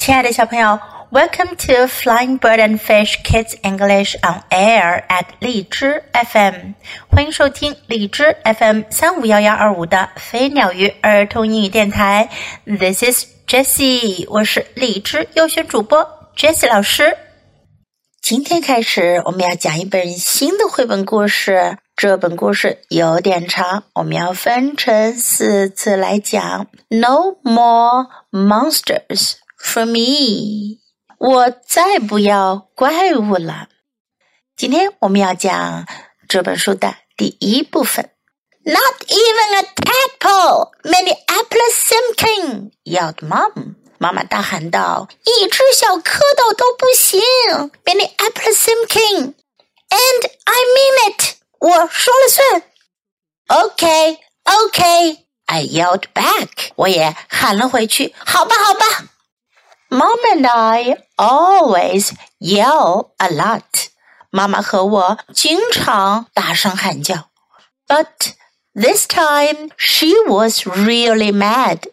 亲爱的小朋友，Welcome to Flying Bird and Fish Kids English on Air at 荔枝 FM，欢迎收听荔枝 FM 三五幺幺二五的飞鸟鱼儿童英语电台。This is Jessie，我是荔枝优选主播 Jessie 老师。今天开始，我们要讲一本新的绘本故事。这本故事有点长，我们要分成四次来讲。No more monsters。For me，我再不要怪物了。今天我们要讲这本书的第一部分。Not even a tadpole, many apples, simking，yelled Mom. 妈妈大喊道：“一只小蝌蚪都不行，many apples, simking And I mean it，我说了算。Okay, okay, I yelled back. 我也喊了回去。好吧，好吧。Mom and I always yell a lot. 妈妈和我经常大声喊叫。But this time she was really mad.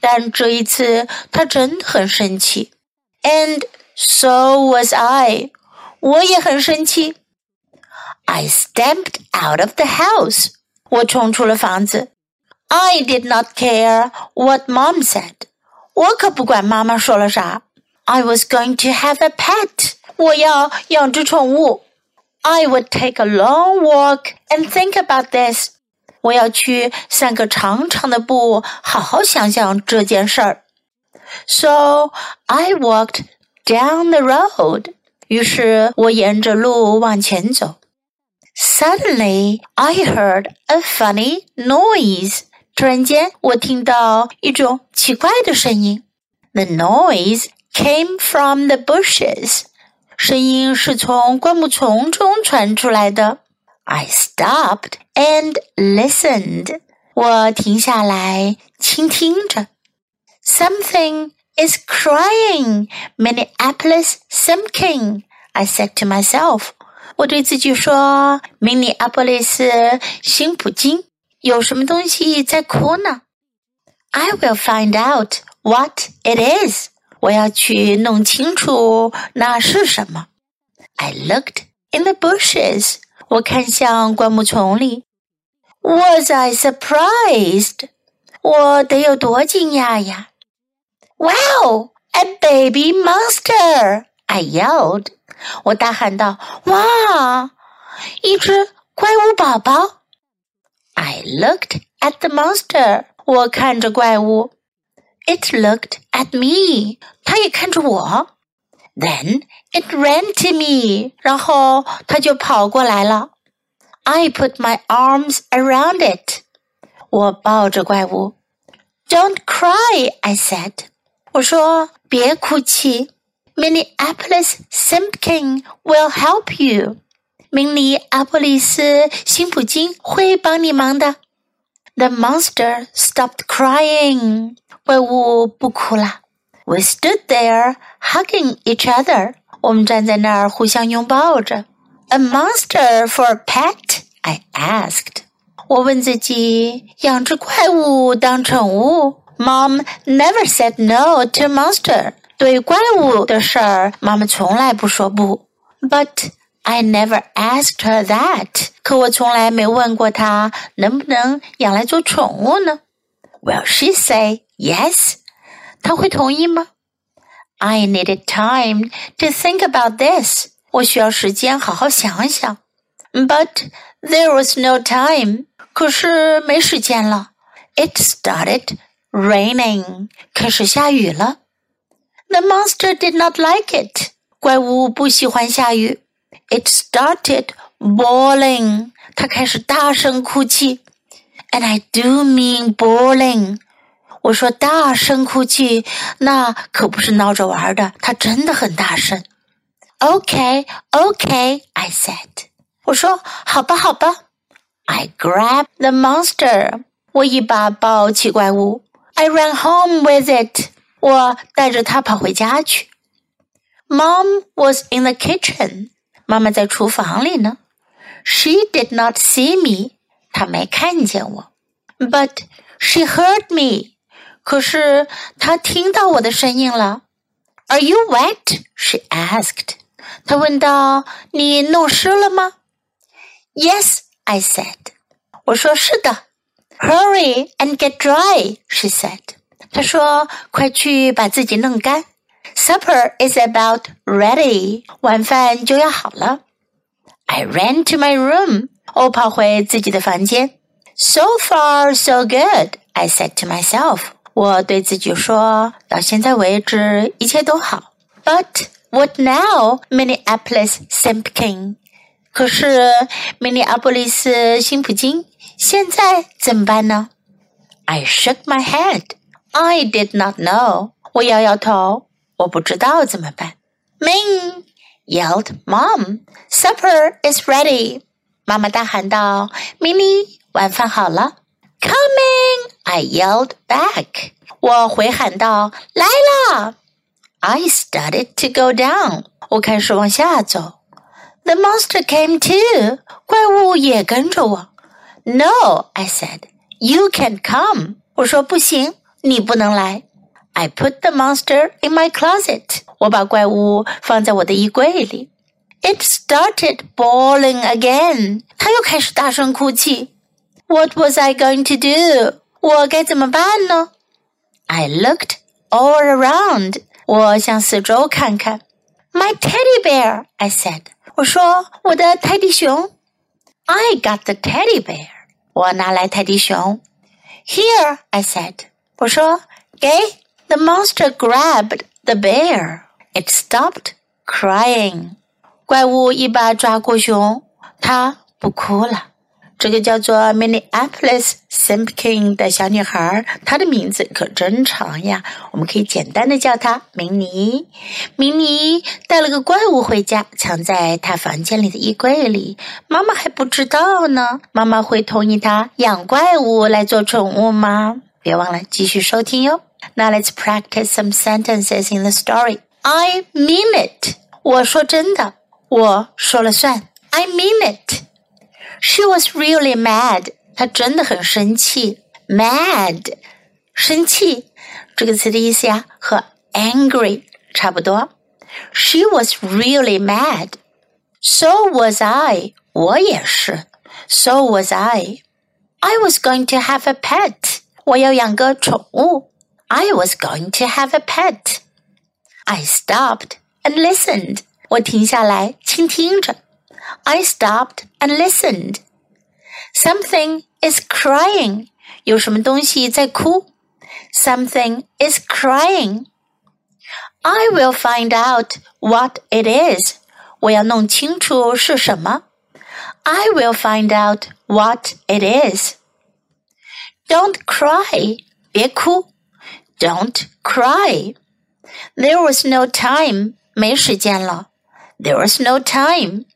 但这一次她真的很生气。And so was I. 我也很生气。I stepped out of the house. 我冲出了房子。I did not care what mom said. 我可不管妈妈说了啥。I was going to have a pet。我要养只宠物。I would take a long walk and think about this。我要去散个长长的步，好好想想这件事儿。So I walked down the road。于是我沿着路往前走。Suddenly I heard a funny noise。 突然间，我听到一种奇怪的声音。The noise came from the bushes。声音是从灌木丛中传出来的。I stopped and listened。我停下来倾听着。Something is crying, Minneapolis Simking。I said to myself. 我对自己说：“明尼阿波利斯辛普金。”有什么东西在哭呢？I will find out what it is。我要去弄清楚那是什么。I looked in the bushes。我看向灌木丛里。Was I surprised？我得有多惊讶呀！Wow, a baby monster! I yelled。我大喊道：“哇，一只怪物宝宝！” I looked at the monster. 我看着怪物。It looked at me. 它也看着我。Then it ran to me. 然后它就跑过来了。I put my arms around it. 我抱着怪物。Don't cry, I said. 我说别哭泣。Minneapolis Simpkin will help you. 明尼阿波利斯辛普金会帮你忙的。The monster stopped crying. 怪物不哭了。We stood there hugging each other. 我们站在那儿互相拥抱着。A monster for a pet? I asked. 我问自己，养只怪物当宠物？Mom never said no to monster. 对怪物的事儿，妈妈从来不说不。But I never asked her that. 可我从来没问过她能不能养来做宠物呢？Will she say yes? 她会同意吗？I needed time to think about this. 我需要时间好好想想。But there was no time. 可是没时间了。It started raining. 开始下雨了。The monster did not like it. 怪物不喜欢下雨。 it started bawling. 它开始大声哭泣，and I do mean bawling。我说大声哭泣，那可不是闹着玩的，它真的很大声。Okay, okay, I said。我说好吧，好吧。I grabbed the monster。我一把抱起怪物。I ran home with it。我带着它跑回家去。Mom was in the kitchen。 妈妈在厨房里呢。She did not see me，她没看见我。But she heard me，可是她听到我的声音了。Are you wet? She asked. 她问道：“你弄湿了吗？”Yes, I said. 我说是的。Hurry and get dry, she said. 她说：“快去把自己弄干。” Supper is about ready. 晚饭就要好了。I ran to my room. 我跑回自己的房间。So far, so good. I said to myself. 我对自己说：“到现在为止，一切都好。” But what now, Minneapolis Simpkin？可是明尼阿波利斯辛普金现在怎么办呢？I shook my head. I did not know. 我摇摇头， 我不知道怎么办。Min yelled, "Mom, supper is ready." Coming! I yelled back. 我回喊道：“来了！” I started to go down. monster came too. I said. You can come. 我说不行，你不能来。I put the monster in my closet. 我把怪物放在我的衣柜里。It started bawling again. 它又开始大声哭泣。What was I going to do? 我该怎么办呢？I looked all around. 我向四周看看。My teddy bear, I said. 我说我的泰迪熊。I got the teddy bear. 我拿来泰迪熊。Here, I said. 我说给。 The monster grabbed the bear. It stopped crying. 怪物一把抓过熊，它不哭了。这个叫做 Minneapolis Simpkin 的小女孩，她的名字可真长呀。我们可以简单的叫她明妮。明妮带了个怪物回家，藏在她房间里的衣柜里。妈妈还不知道呢。妈妈会同意她养怪物来做宠物吗？别忘了继续收听哟。Now let's practice some sentences in the story. I mean it. 我说真的，我说了算。I mean it. She was really mad. 她真的很生气。Mad，生气这个词的意思呀，和 angry 差不多。She was really mad. So was I. 我也是。So was I. I was going to have a pet. 我要养个宠物。 I was going to have a pet. I stopped and listened. 我停下来倾听着。I stopped and listened. Something is crying. 有什么东西在哭？Something is crying. I will find out what it is. 我要弄清楚是什么。I will find out what it is. Don't cry. 别哭。 Don't cry. There was no time. 没时间了。There was no time.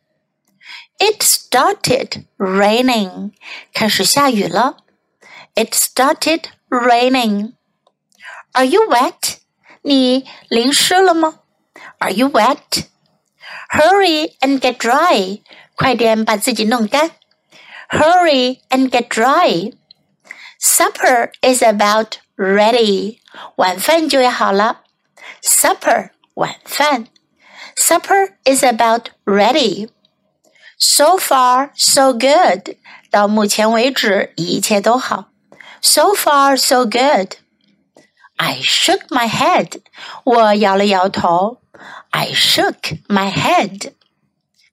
It started raining. 开始下雨了。It started raining. Are you wet? 你淋湿了吗？Are you wet? Hurry and get dry. 快点把自己弄干。Hurry and get dry. Supper is about ready. 晚饭就要好了。Supper 晚饭。Supper is about ready. So far, so good. 到目前为止，一切都好。So far, so good. I shook my head. 我摇了摇头。I shook my head.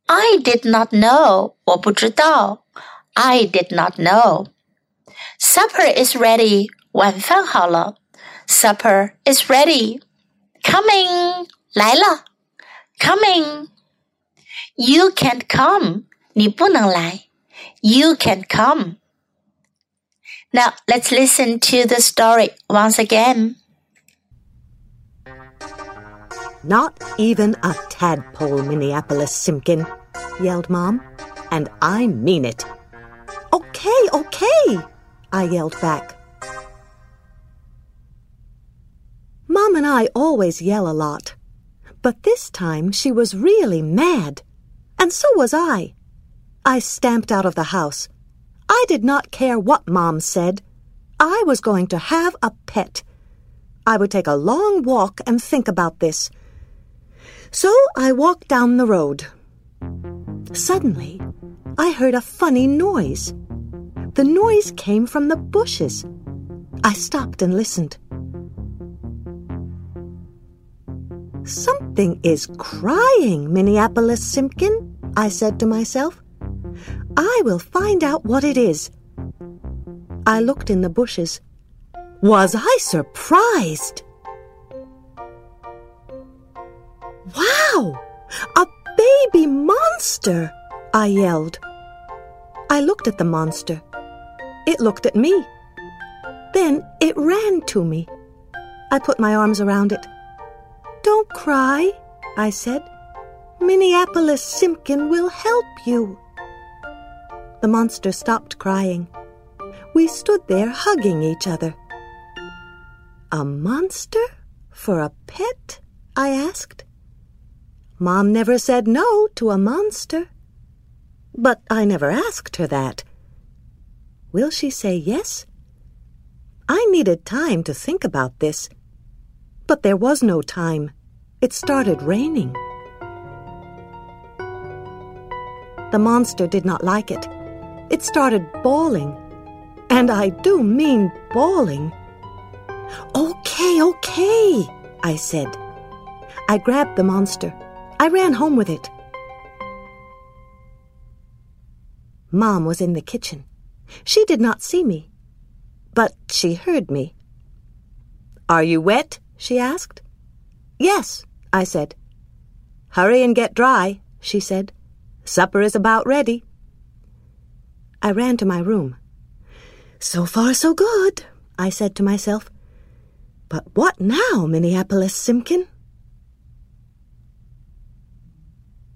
I did not know. 我不知道。I did not know. Supper is ready. 晚饭好了。Supper is ready. Coming. 来了。Coming. You can't come. 你不能来。You can come. Now let's listen to the story once again. Not even a tadpole, Minneapolis Simpkin, yelled Mom. And I mean it. Okay, okay, I yelled back. And I always yell a lot, but this time she was really mad. And so was I. I stamped out of the house. I did not care what Mom said. I was going to have a pet. I would take a long walk and think about this. So I walked down the road. Suddenly, I heard a funny noise. The noise came from the bushes. I stopped and listened. Something is crying, Minneapolis Simpkin, I said to myself. I will find out what it is. I looked in the bushes. Was I surprised? Wow! A baby monster! I yelled. I looked at the monster. It looked at me. Then it ran to me. I put my arms around it. Don't cry, I said. Minneapolis Simpkin will help you. The monster stopped crying. We stood there hugging each other. A monster for a pet? I asked. Mom never said no to a monster. But I never asked her that. Will she say yes? I needed time to think about this. But there was no time. It started raining. The monster did not like it. It started bawling. And I do mean bawling. Okay, okay, I said. I grabbed the monster. I ran home with it. Mom was in the kitchen. She did not see me, but she heard me. Are you wet? She asked. Yes, I said. Hurry and get dry, she said. Supper is about ready. I ran to my room. So far, so good, I said to myself. But what now, Minneapolis Simpkin?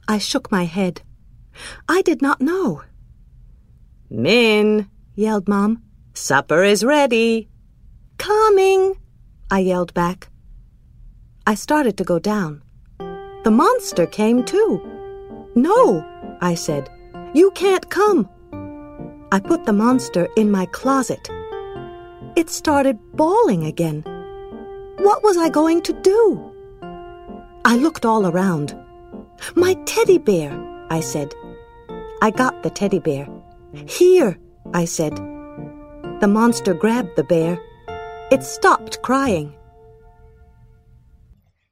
I shook my head. I did not know. Min, yelled Mom. Supper is ready. Coming, I yelled back. I started to go down. The monster came too. No, I said. You can't come. I put the monster in my closet. It started bawling again. What was I going to do? I looked all around. My teddy bear, I said. I got the teddy bear. Here, I said. The monster grabbed the bear. It stopped crying.